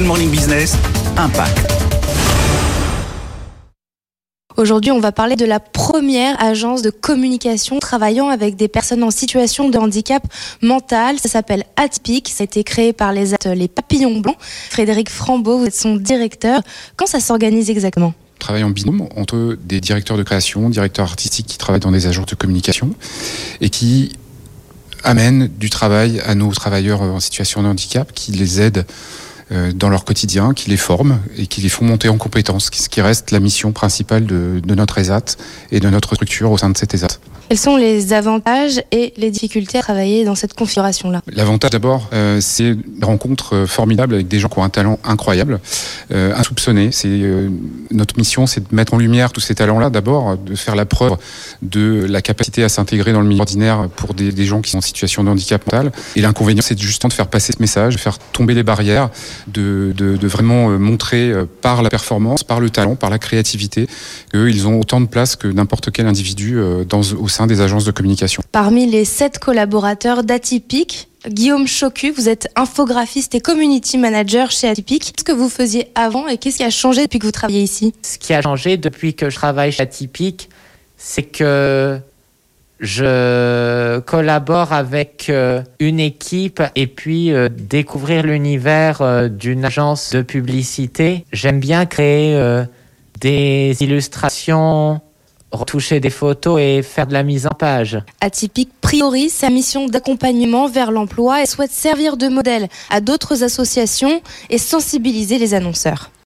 Good Morning Business, Impact. Aujourd'hui, on va parler de la première agence de communication travaillant avec des personnes en situation de handicap mental. Ça s'appelle Atypique. Ça a été créé par les, les Papillons Blancs. Frédéric Frambeau, vous êtes son directeur. Quand ça s'organise exactement? Travaille en binôme entre des directeurs de création, directeurs artistiques qui travaillent dans des agences de communication et qui amènent du travail à nos travailleurs en situation de handicap, qui les aident dans leur quotidien, qui les forment et qui les font monter en compétences, ce qui reste la mission principale de, de notre ESAT et de notre structure au sein de cette ESAT. Quels sont les avantages et les difficultés à travailler dans cette configuration-là? L'avantage d'abord, euh, c'est une rencontre formidable avec des gens qui ont un talent incroyable, euh, insoupçonné. C'est euh, notre mission, c'est de mettre en lumière tous ces talents-là. D'abord, de faire la preuve de la capacité à s'intégrer dans le milieu ordinaire pour des, gens qui sont en situation de handicap mental. Et l'inconvénient, c'est justement de faire passer ce message, de faire tomber les barrières, de, de, de vraiment euh, montrer euh, par la performance, par le talent, par la créativité, qu'ils ont autant de place que n'importe quel individu dans, au sein des agences de communication. Parmi les sept collaborateurs d'Atypique, Guillaume Chocu, vous êtes infographiste et community manager chez Atypique. Qu'est-ce que vous faisiez avant et qu'est-ce qui a changé depuis que vous travaillez ici? Ce qui a changé depuis que je travaille chez Atypique, c'est que je collabore avec euh, une équipe et puis euh, découvrir l'univers euh, d'une agence de publicité. J'aime bien créer des illustrations retoucher des photos et faire de la mise en page. Atypique priorise sa mission d'accompagnement vers l'emploi et souhaite servir de modèle à d'autres associations et sensibiliser les annonceurs.